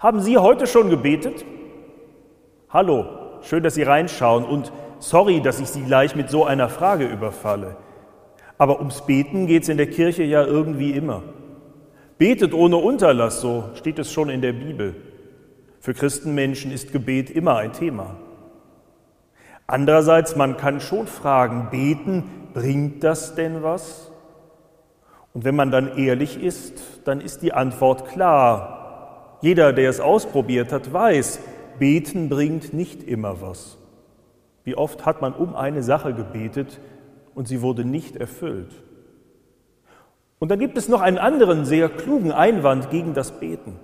Haben Sie heute schon gebetet? Hallo, schön, dass Sie reinschauen und sorry, dass ich Sie gleich mit so einer Frage überfalle. Aber ums Beten geht es in der Kirche ja irgendwie immer. Betet ohne Unterlass, so steht es schon in der Bibel. Für Christenmenschen ist Gebet immer ein Thema. Andererseits, man kann schon fragen, beten, bringt das denn was? Und wenn man dann ehrlich ist, dann ist die Antwort klar. Jeder, der es ausprobiert hat, weiß, beten bringt nicht immer was. Wie oft hat man um eine Sache gebetet und sie wurde nicht erfüllt? Und dann gibt es noch einen anderen sehr klugen Einwand gegen das Beten.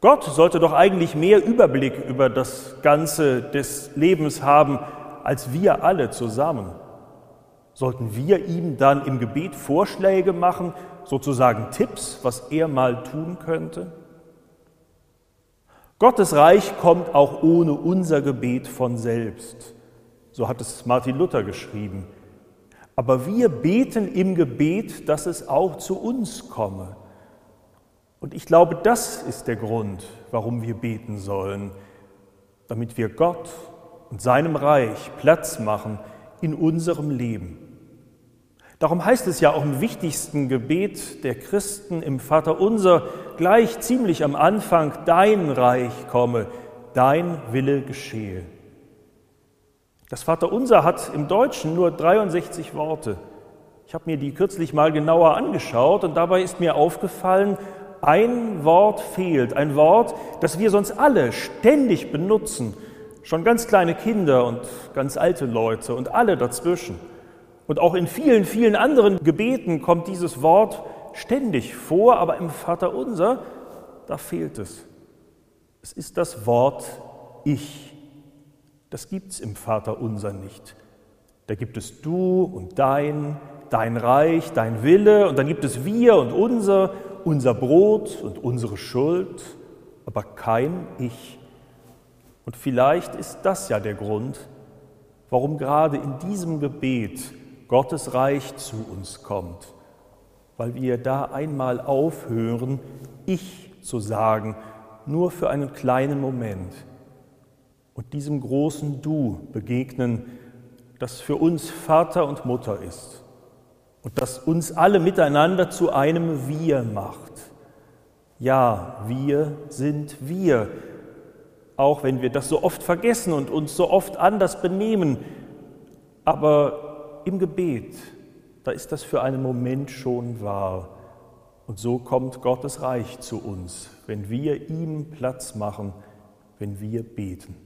Gott sollte doch eigentlich mehr Überblick über das Ganze des Lebens haben als wir alle zusammen. Sollten wir ihm dann im Gebet Vorschläge machen, sozusagen Tipps, was er mal tun könnte? Gottes Reich kommt auch ohne unser Gebet von selbst. So hat es Martin Luther geschrieben. Aber wir beten im Gebet, dass es auch zu uns komme. Und ich glaube, das ist der Grund, warum wir beten sollen, damit wir Gott und seinem Reich Platz machen in unserem Leben. Darum heißt es ja auch im wichtigsten Gebet der Christen im Vater unser gleich ziemlich am Anfang, dein Reich komme, dein Wille geschehe. Das Vater unser hat im Deutschen nur 63 Worte. Ich habe mir die kürzlich mal genauer angeschaut und dabei ist mir aufgefallen, ein Wort fehlt, ein Wort, das wir sonst alle ständig benutzen, schon ganz kleine Kinder und ganz alte Leute und alle dazwischen. Und auch in vielen, vielen anderen Gebeten kommt dieses Wort ständig vor, aber im Vater unser, da fehlt es. Es ist das Wort Ich. Das gibt es im Vater unser nicht. Da gibt es du und dein, dein Reich, dein Wille und dann gibt es wir und unser unser Brot und unsere Schuld, aber kein Ich. Und vielleicht ist das ja der Grund, warum gerade in diesem Gebet Gottes Reich zu uns kommt, weil wir da einmal aufhören, Ich zu sagen, nur für einen kleinen Moment und diesem großen Du begegnen, das für uns Vater und Mutter ist und das uns alle miteinander zu einem Wir macht. Ja, wir sind wir, auch wenn wir das so oft vergessen und uns so oft anders benehmen. Aber im Gebet, da ist das für einen Moment schon wahr. Und so kommt Gottes Reich zu uns, wenn wir ihm Platz machen, wenn wir beten.